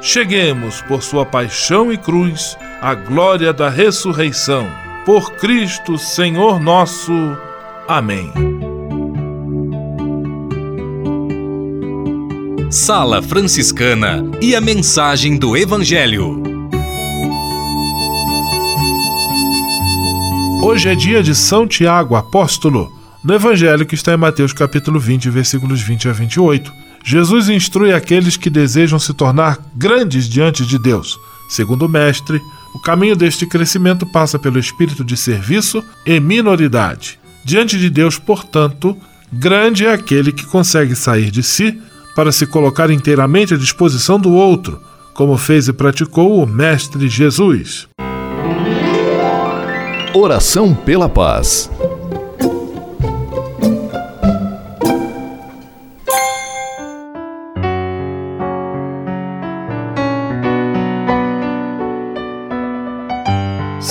cheguemos, por sua paixão e cruz, à glória da ressurreição. Por Cristo, Senhor nosso. Amém. Sala Franciscana e a mensagem do Evangelho. Hoje é dia de São Tiago, apóstolo. No Evangelho que está em Mateus capítulo 20, versículos 20 a 28, Jesus instrui aqueles que desejam se tornar grandes diante de Deus. Segundo o mestre, o caminho deste crescimento passa pelo espírito de serviço e minoridade. Diante de Deus, portanto, grande é aquele que consegue sair de si para se colocar inteiramente à disposição do outro, como fez e praticou o Mestre Jesus. Oração pela paz.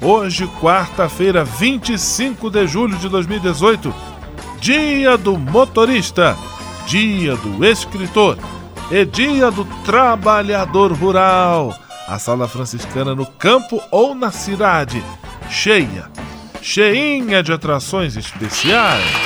Hoje, quarta-feira, 25 de julho de 2018, Dia do Motorista Dia do Escritor e Dia do Trabalhador Rural. A sala franciscana no campo ou na cidade, cheia, cheinha de atrações especiais.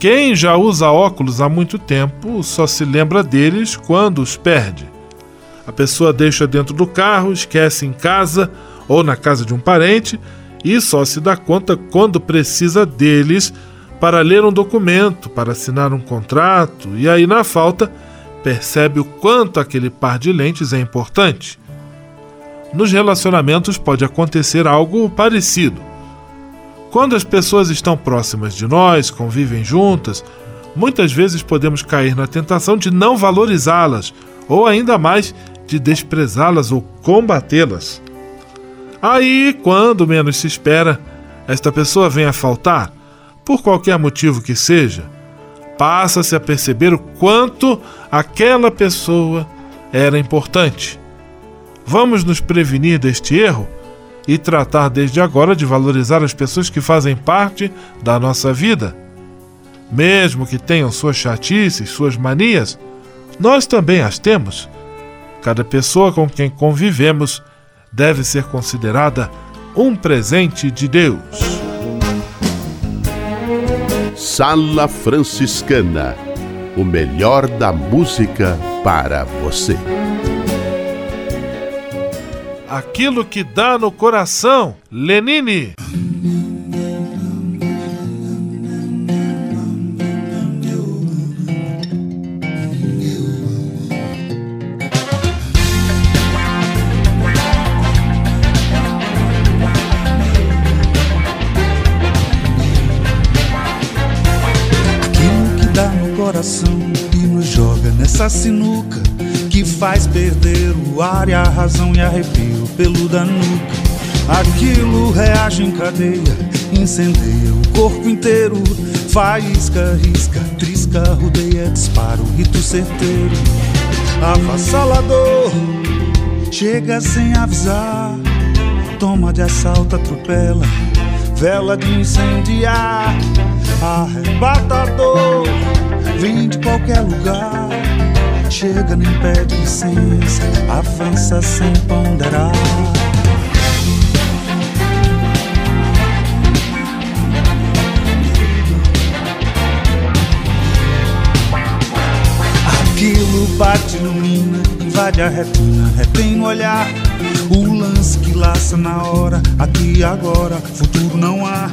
Quem já usa óculos há muito tempo só se lembra deles quando os perde. A pessoa deixa dentro do carro, esquece em casa ou na casa de um parente e só se dá conta quando precisa deles para ler um documento, para assinar um contrato e aí, na falta, percebe o quanto aquele par de lentes é importante. Nos relacionamentos pode acontecer algo parecido. Quando as pessoas estão próximas de nós, convivem juntas, muitas vezes podemos cair na tentação de não valorizá-las, ou ainda mais, de desprezá-las ou combatê-las. Aí, quando menos se espera, esta pessoa vem a faltar, por qualquer motivo que seja, passa-se a perceber o quanto aquela pessoa era importante. Vamos nos prevenir deste erro? E tratar desde agora de valorizar as pessoas que fazem parte da nossa vida. Mesmo que tenham suas chatices, suas manias, nós também as temos. Cada pessoa com quem convivemos deve ser considerada um presente de Deus. Sala Franciscana o melhor da música para você aquilo que dá no coração. Lenine. E nos joga nessa sinuca que faz perder o ar e a razão e pelo da nuca. Aquilo reage em cadeia, incendeia o corpo inteiro. Faísca, risca, trisca, rodeia, dispara o rito certeiro. Avassalador, chega sem avisar. Toma de assalto, atropela, vela de incendiar. Arrebatador, vem de qualquer lugar chega nem pede licença, avança sem ponderar. Aquilo bate, ilumina, invade a retina, retém no olhar. O lance que laça na hora, aqui agora, futuro não há.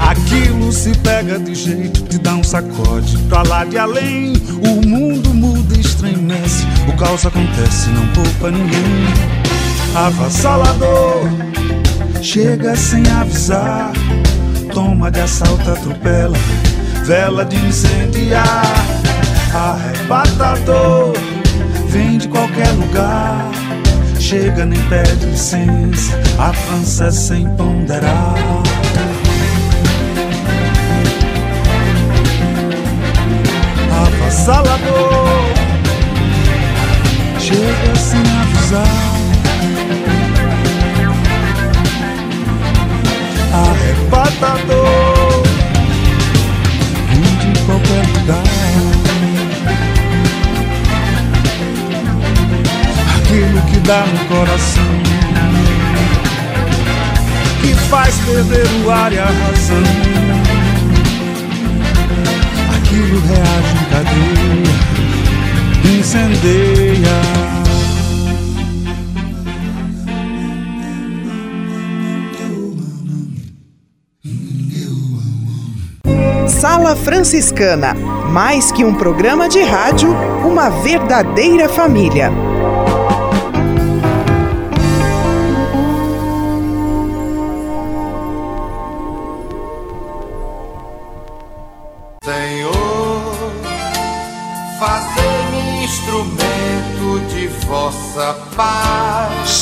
Aquilo se pega de jeito, te dá um sacode pra lá de além. O mundo muda e estremece, o caos acontece, não poupa ninguém. Avassalador, chega sem avisar, toma de assalto, atropela, vela de incendiar. Arrebatador, vem de qualquer lugar, chega nem pede licença, avança sem ponderar. Avassalador Chega sem avisar. Arrebatador. Vem de qualquer lugar. Aquilo que dá no coração. Que faz perder o ar e a razão. Aquilo reage cadeia incendeia. Sala Franciscana, mais que um programa de rádio, uma verdadeira família.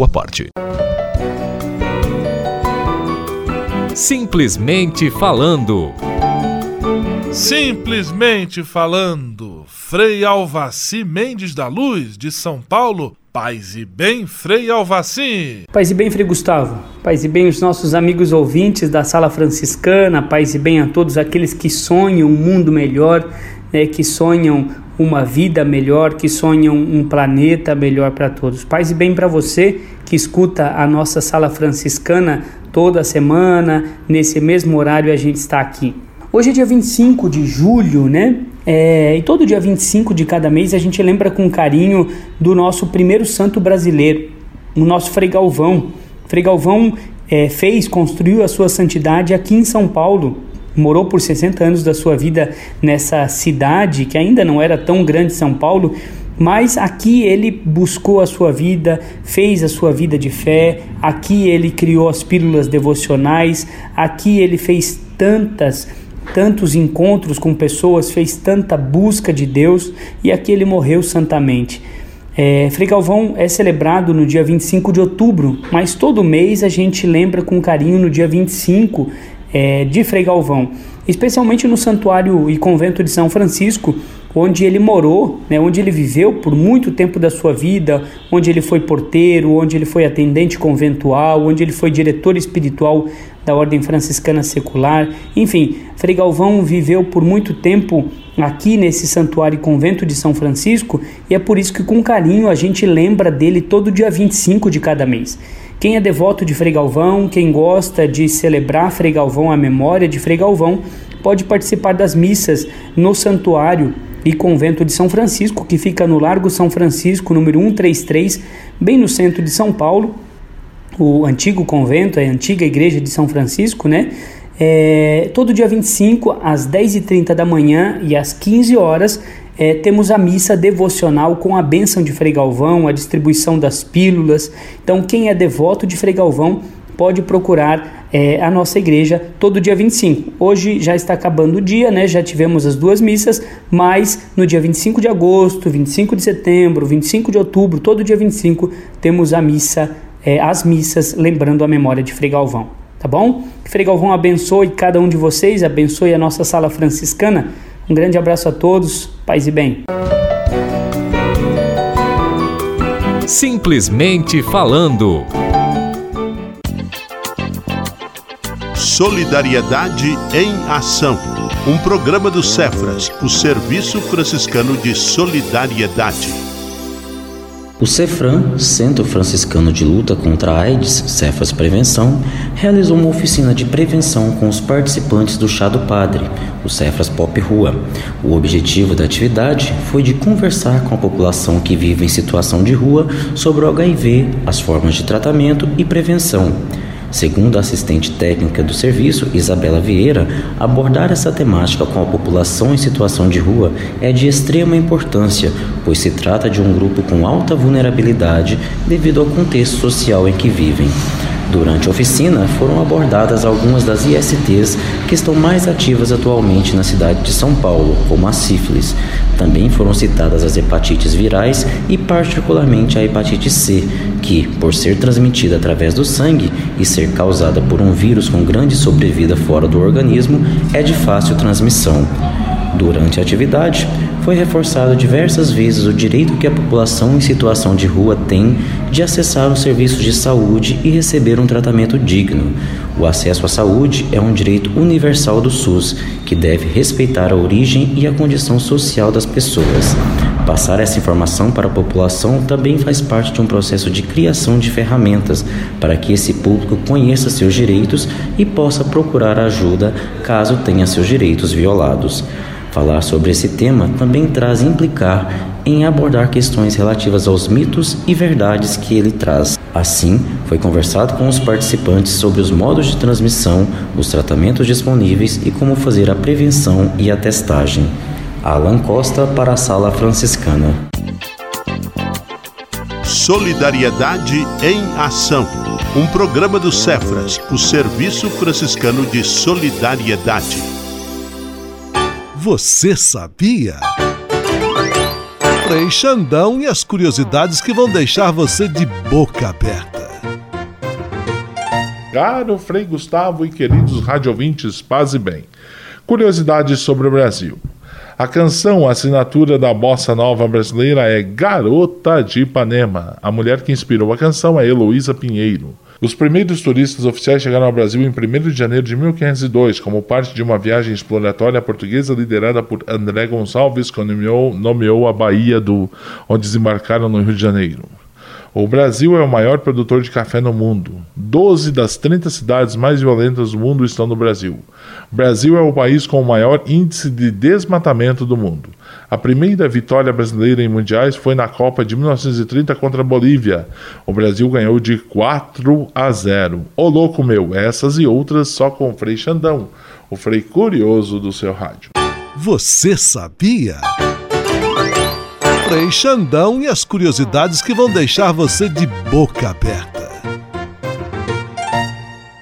sua parte. Simplesmente falando. Simplesmente falando, Frei Alvaci Mendes da Luz, de São Paulo. Paz e bem, Frei Alvaci. Paz e bem, Frei Gustavo. Paz e bem, os nossos amigos ouvintes da Sala Franciscana. Paz e bem a todos aqueles que sonham um mundo melhor, né, que sonham uma vida melhor, que sonham um planeta melhor para todos. Paz e bem para você que escuta a nossa sala franciscana toda semana, nesse mesmo horário a gente está aqui. Hoje é dia 25 de julho, né? É, e todo dia 25 de cada mês a gente lembra com carinho do nosso primeiro santo brasileiro, o nosso Frei Galvão. Frei Galvão é, fez, construiu a sua santidade aqui em São Paulo, morou por 60 anos da sua vida nessa cidade que ainda não era tão grande São Paulo, mas aqui ele buscou a sua vida, fez a sua vida de fé, aqui ele criou as pílulas devocionais, aqui ele fez tantas tantos encontros com pessoas, fez tanta busca de Deus e aqui ele morreu santamente. É, Frei Galvão é celebrado no dia 25 de outubro, mas todo mês a gente lembra com carinho no dia 25 é, de Frei Galvão, especialmente no santuário e convento de São Francisco, onde ele morou, né, onde ele viveu por muito tempo da sua vida, onde ele foi porteiro, onde ele foi atendente conventual, onde ele foi diretor espiritual da Ordem Franciscana Secular. Enfim, Frei Galvão viveu por muito tempo aqui nesse santuário e convento de São Francisco e é por isso que com carinho a gente lembra dele todo dia 25 de cada mês. Quem é devoto de Frei Galvão, quem gosta de celebrar Frei Galvão, a memória de Frei Galvão, pode participar das missas no santuário e convento de São Francisco, que fica no Largo São Francisco, número 133, bem no centro de São Paulo. O antigo convento, a antiga igreja de São Francisco, né? É, todo dia 25, às 10h30 da manhã e às 15 horas, é, temos a missa devocional com a bênção de Frei Galvão, a distribuição das pílulas. Então, quem é devoto de Frei Galvão pode procurar é, a nossa igreja todo dia 25. Hoje já está acabando o dia, né? Já tivemos as duas missas, mas no dia 25 de agosto, 25 de setembro, 25 de outubro, todo dia 25 temos a missa, é, as missas lembrando a memória de Frei Galvão. Tá bom? Que Frei Galvão abençoe cada um de vocês, abençoe a nossa sala franciscana um grande abraço a todos, paz e bem. Simplesmente falando. Solidariedade em Ação. Um programa do Cefras, o Serviço Franciscano de Solidariedade. O CEFRAN, Centro Franciscano de Luta contra a AIDS, Cefas Prevenção, realizou uma oficina de prevenção com os participantes do Chá do Padre, o Cefras Pop Rua. O objetivo da atividade foi de conversar com a população que vive em situação de rua sobre o HIV, as formas de tratamento e prevenção. Segundo a assistente técnica do serviço, Isabela Vieira, abordar essa temática com a população em situação de rua é de extrema importância, pois se trata de um grupo com alta vulnerabilidade devido ao contexto social em que vivem. Durante a oficina, foram abordadas algumas das ISTs que estão mais ativas atualmente na cidade de São Paulo, como a sífilis. Também foram citadas as hepatites virais e, particularmente, a hepatite C, que, por ser transmitida através do sangue e ser causada por um vírus com grande sobrevida fora do organismo, é de fácil transmissão. Durante a atividade, foi reforçado diversas vezes o direito que a população em situação de rua tem de acessar os serviços de saúde e receber um tratamento digno. O acesso à saúde é um direito universal do SUS, que deve respeitar a origem e a condição social das pessoas. Passar essa informação para a população também faz parte de um processo de criação de ferramentas para que esse público conheça seus direitos e possa procurar ajuda caso tenha seus direitos violados. Falar sobre esse tema também traz implicar em abordar questões relativas aos mitos e verdades que ele traz. Assim, foi conversado com os participantes sobre os modos de transmissão, os tratamentos disponíveis e como fazer a prevenção e a testagem. Alan Costa para a Sala Franciscana. Solidariedade em Ação. Um programa do Cefras, o Serviço Franciscano de Solidariedade. Você sabia? Frei Xandão e as curiosidades que vão deixar você de boca aberta. Caro Frei Gustavo e queridos radiovintes, paz e bem. Curiosidades sobre o Brasil. A canção assinatura da bossa nova brasileira é Garota de Ipanema. A mulher que inspirou a canção é Heloísa Pinheiro. Os primeiros turistas oficiais chegaram ao Brasil em 1 de janeiro de 1502, como parte de uma viagem exploratória portuguesa liderada por André Gonçalves, que nomeou, nomeou a Bahia do, onde desembarcaram no Rio de Janeiro. O Brasil é o maior produtor de café no mundo. 12 das 30 cidades mais violentas do mundo estão no Brasil. Brasil é o país com o maior índice de desmatamento do mundo. A primeira vitória brasileira em mundiais foi na Copa de 1930 contra a Bolívia. O Brasil ganhou de 4 a 0. Ô louco meu, essas e outras só com o Frei Xandão, o Frei curioso do seu rádio. Você sabia? Frei Xandão e as curiosidades que vão deixar você de boca aberta.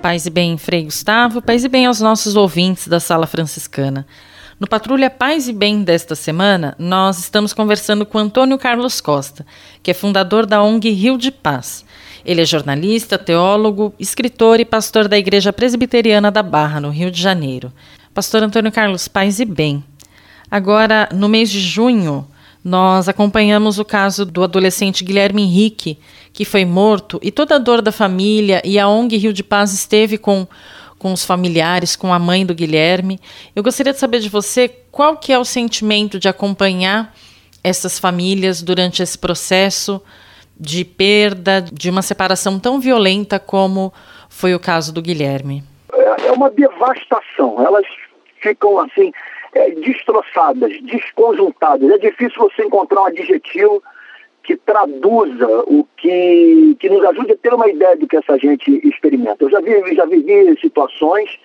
Paz e bem, Frei Gustavo, paz e bem aos nossos ouvintes da Sala Franciscana. No Patrulha Paz e Bem desta semana, nós estamos conversando com Antônio Carlos Costa, que é fundador da ONG Rio de Paz. Ele é jornalista, teólogo, escritor e pastor da Igreja Presbiteriana da Barra, no Rio de Janeiro. Pastor Antônio Carlos, paz e bem. Agora, no mês de junho, nós acompanhamos o caso do adolescente Guilherme Henrique, que foi morto, e toda a dor da família, e a ONG Rio de Paz esteve com, com os familiares, com a mãe do Guilherme. Eu gostaria de saber de você qual que é o sentimento de acompanhar essas famílias durante esse processo de perda, de uma separação tão violenta como foi o caso do Guilherme. É, é uma devastação. Elas ficam assim é, destroçadas, desconjuntadas. É difícil você encontrar um adjetivo que traduza o que, que nos ajude a ter uma ideia do que essa gente experimenta. Eu já, vi, já vivi situações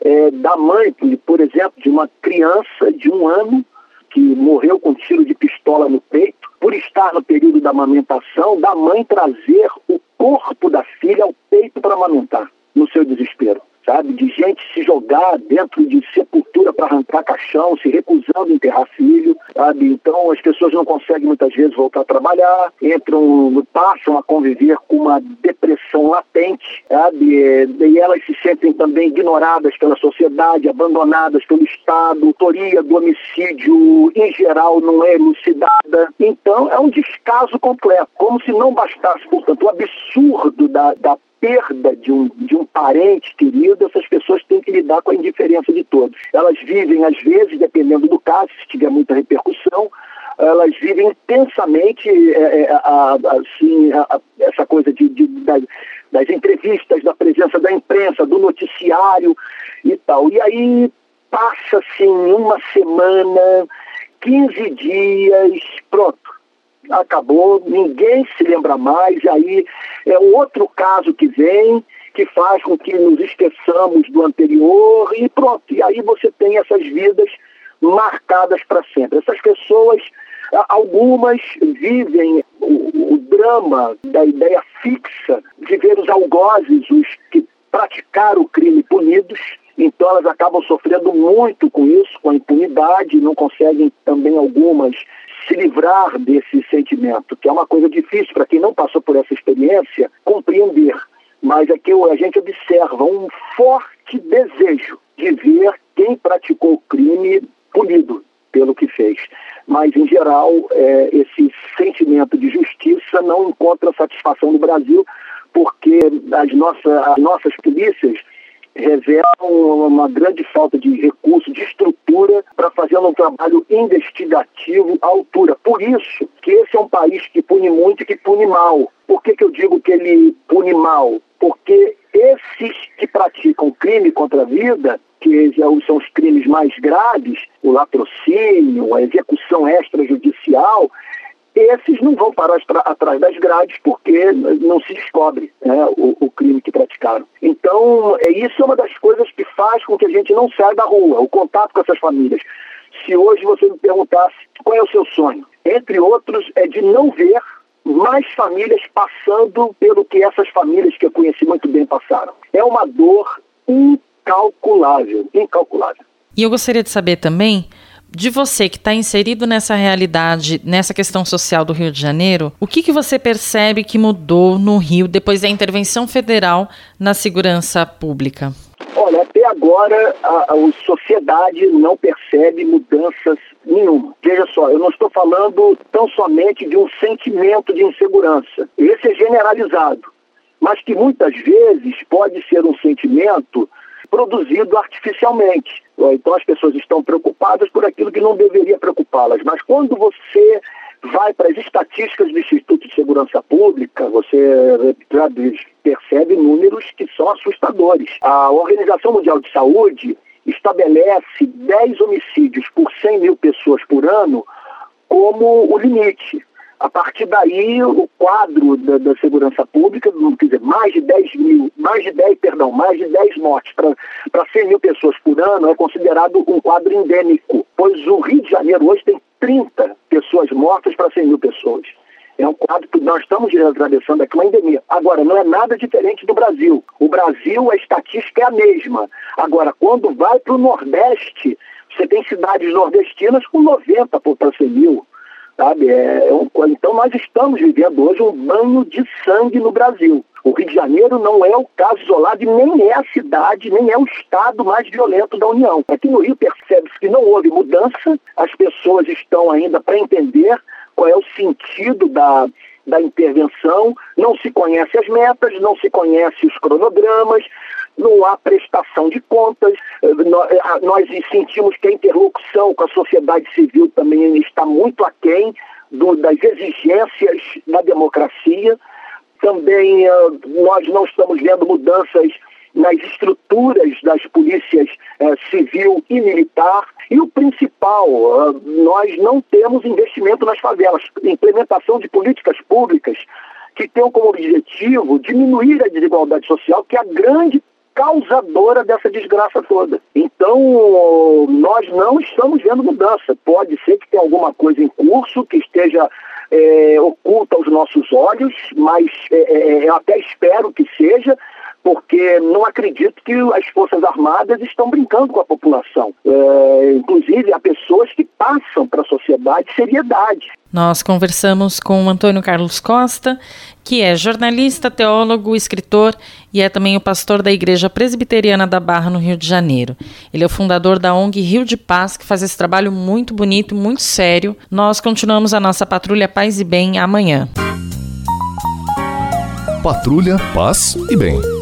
é, da mãe, por exemplo, de uma criança de um ano que morreu com tiro de pistola no peito, por estar no período da amamentação, da mãe trazer o corpo da filha ao peito para amamentar, no seu desespero sabe? De gente se jogar dentro de sepultura para arrancar caixão, se recusando a enterrar filho, sabe? Então as pessoas não conseguem muitas vezes voltar a trabalhar, entram, passam a conviver com uma depressão latente, sabe? E elas se sentem também ignoradas pela sociedade, abandonadas pelo Estado, a autoria do homicídio em geral não é elucidada. Então é um descaso completo, como se não bastasse, portanto, o absurdo da, da perda de um, de um parente querido, essas pessoas têm que lidar com a indiferença de todos. Elas vivem, às vezes, dependendo do caso, se tiver muita repercussão, elas vivem intensamente é, é, a, assim, a, essa coisa de, de das, das, entrevistas, da presença da imprensa, do noticiário e tal. E aí passa assim uma semana, 15 dias, pronto acabou, ninguém se lembra mais, aí é outro caso que vem, que faz com que nos esqueçamos do anterior, e pronto, e aí você tem essas vidas marcadas para sempre. Essas pessoas, algumas vivem o, o, drama da ideia fixa de ver os algozes, os que praticaram o crime punidos, então elas acabam sofrendo muito com isso, com a impunidade, não conseguem também algumas se livrar desse sentimento, que é uma coisa difícil para quem não passou por essa experiência compreender. Mas é que a gente observa um forte desejo de ver quem praticou o crime punido pelo que fez. Mas, em geral, é, esse sentimento de justiça não encontra satisfação no Brasil, porque as, as nossas polícias revelam uma grande falta de recurso, de estrutura para fazer um trabalho investigativo à altura. Por isso que esse é um país que pune muito e que pune mal. Por que, que eu digo que ele pune mal? Porque esses que praticam crime contra a vida, que são os crimes mais graves, o latrocínio, a execução extrajudicial, esses não vão parar atrás das grades porque não se descobre né, o, o, crime que praticaram. Então, é, isso é uma das coisas que faz com que a gente não saia da rua, o contato com essas famílias. Se hoje você me perguntasse qual é o seu sonho, entre outros, é de não ver mais famílias passando pelo que essas famílias que eu conheci muito bem passaram. É uma dor incalculável, incalculável. E eu gostaria de saber também de você que está inserido nessa realidade, nessa questão social do Rio de Janeiro, o que, que você percebe que mudou no Rio depois da intervenção federal na segurança pública? Olha, até agora a, a sociedade não percebe mudanças nenhuma. Veja só, eu não estou falando tão somente de um sentimento de insegurança. Esse é generalizado, mas que muitas vezes pode ser um sentimento produzido artificialmente. Então as pessoas estão preocupadas por aquilo que não deveria preocupá-las. Mas quando você vai para as estatísticas do Instituto de Segurança Pública, você percebe números que são assustadores. A Organização Mundial de Saúde estabelece 10 homicídios por 100 mil pessoas por ano como o limite. A partir daí, o quadro da, da, segurança pública, quer dizer, mais de 10 mil, mais de 10, perdão, mais de 10 mortes para 100 mil pessoas por ano é considerado um quadro endêmico, pois o Rio de Janeiro hoje tem 30 pessoas mortas para 100 mil pessoas. É um quadro que nós estamos atravessando aqui uma endemia. Agora, não é nada diferente do Brasil. O Brasil, a estatística é a mesma. Agora, quando vai para o Nordeste, você tem cidades nordestinas com 90 para 100 mil sabe? É, é um, então nós estamos vivendo hoje um banho de sangue no Brasil. O Rio de Janeiro não é o caso isolado e nem é a cidade, nem é o estado mais violento da União. Aqui no Rio percebe-se que não houve mudança, as pessoas estão ainda para entender qual é o sentido da, da intervenção, não se conhece as metas, não se conhece os cronogramas, não há prestação de contas, eh, eh, nós sentimos que a interlocução com a sociedade civil também está muito aquém do, das exigências da democracia. Também uh, nós não estamos vendo mudanças nas estruturas das polícias eh, civil e militar. E o principal, nós não temos investimento nas favelas, implementação de políticas públicas que tenham como objetivo diminuir a desigualdade social, que é a grande causadora dessa desgraça toda. Então, nós não estamos vendo mudança. Pode ser que tenha alguma coisa em curso que esteja é, oculta aos nossos olhos, mas é, é, eu até espero que seja, porque não acredito que as Forças Armadas estão brincando com a população. É, inclusive, há pessoas que passam para a sociedade seriedade. Nós conversamos com o Antônio Carlos Costa, que é jornalista, teólogo, escritor e é também o pastor da Igreja Presbiteriana da Barra, no Rio de Janeiro. Ele é o fundador da ONG Rio de Paz, que faz esse trabalho muito bonito, muito sério. Nós continuamos a nossa patrulha Paz e Bem amanhã. Patrulha Paz e Bem.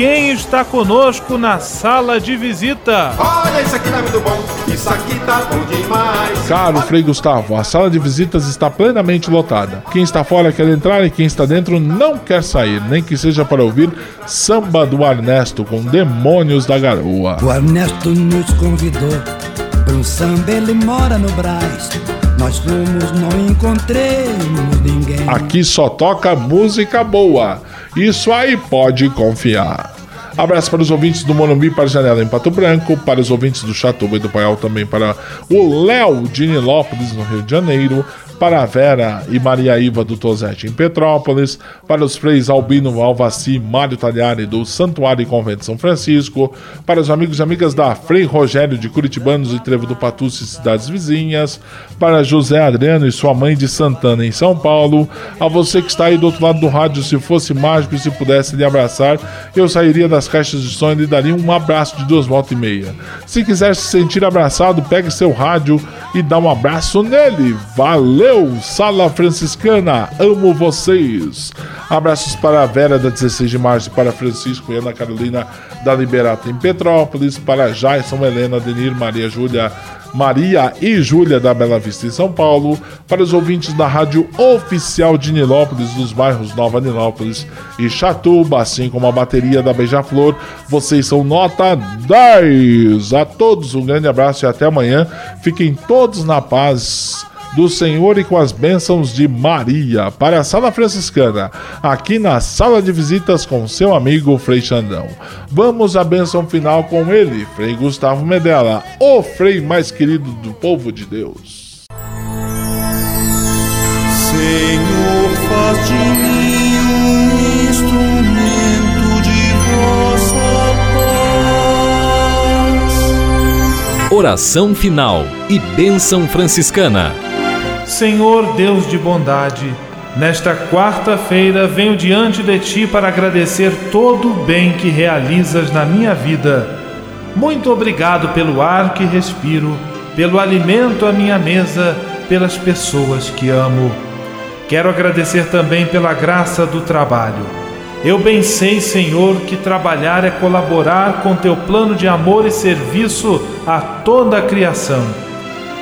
quem está conosco na sala de visita. Olha, isso aqui tá muito bom, isso aqui tá bom demais. Caro Frei Gustavo, a sala de visitas está plenamente lotada. Quem está fora quer entrar e quem está dentro não quer sair, nem que seja para ouvir samba do Ernesto com Demônios da Garoa. O Ernesto nos convidou para um samba, ele mora no Brás. Nós fomos, não encontremos ninguém. Aqui só toca música boa. Isso aí pode confiar. Abraço para os ouvintes do Morumbi para a Janela em Pato Branco, para os ouvintes do Chatuba e do Paial também para o Léo de Nilópolis, no Rio de Janeiro, para a Vera e Maria Iva do Tozete em Petrópolis, para os freis Albino Alvaci Mário Talhari do Santuário e Convento São Francisco, para os amigos e amigas da Frei Rogério de Curitibanos e Trevo do Patuce e cidades vizinhas, para José Adriano e sua mãe de Santana em São Paulo, a você que está aí do outro lado do rádio, se fosse mágico e se pudesse lhe abraçar, eu sairia das caixas de som e lhe daria um abraço de duas voltas e meia. Se quiser se sentir abraçado, pegue seu rádio e dá um abraço nele. Valeu! Sala Franciscana, amo vocês. Abraços para a Vera da 16 de março, para Francisco e Ana Carolina da Liberata em Petrópolis, para Jason, Helena, Denir, Maria Júlia, Maria e Júlia da Bela Vista em São Paulo, para os ouvintes da rádio oficial de Nilópolis, dos bairros Nova Nilópolis e Chatuba, assim como a bateria da Beija-Flor, vocês são nota 10. A todos um grande abraço e até amanhã. Fiquem todos na paz do Senhor e com as bênçãos de Maria para a Sala Franciscana, aqui na sala de visitas com seu amigo Frei Xandão. Vamos à bênção final com ele, Frei Gustavo Medella, o Frei mais querido do povo de Deus. Senhor, faz de mim um instrumento de vossa paz. Oração final e bênção franciscana. Senhor Deus de bondade, nesta quarta-feira venho diante de ti para agradecer todo o bem que realizas na minha vida. Muito obrigado pelo ar que respiro, pelo alimento à minha mesa, pelas pessoas que amo. Quero agradecer também pela graça do trabalho. Eu bem sei, Senhor, que trabalhar é colaborar com teu plano de amor e serviço a toda a criação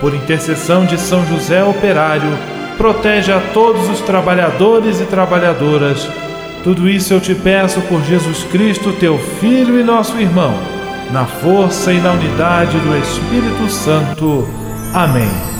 por intercessão de São José Operário, protege a todos os trabalhadores e trabalhadoras. Tudo isso eu te peço por Jesus Cristo, teu Filho e nosso irmão, na força e na unidade do Espírito Santo. Amém.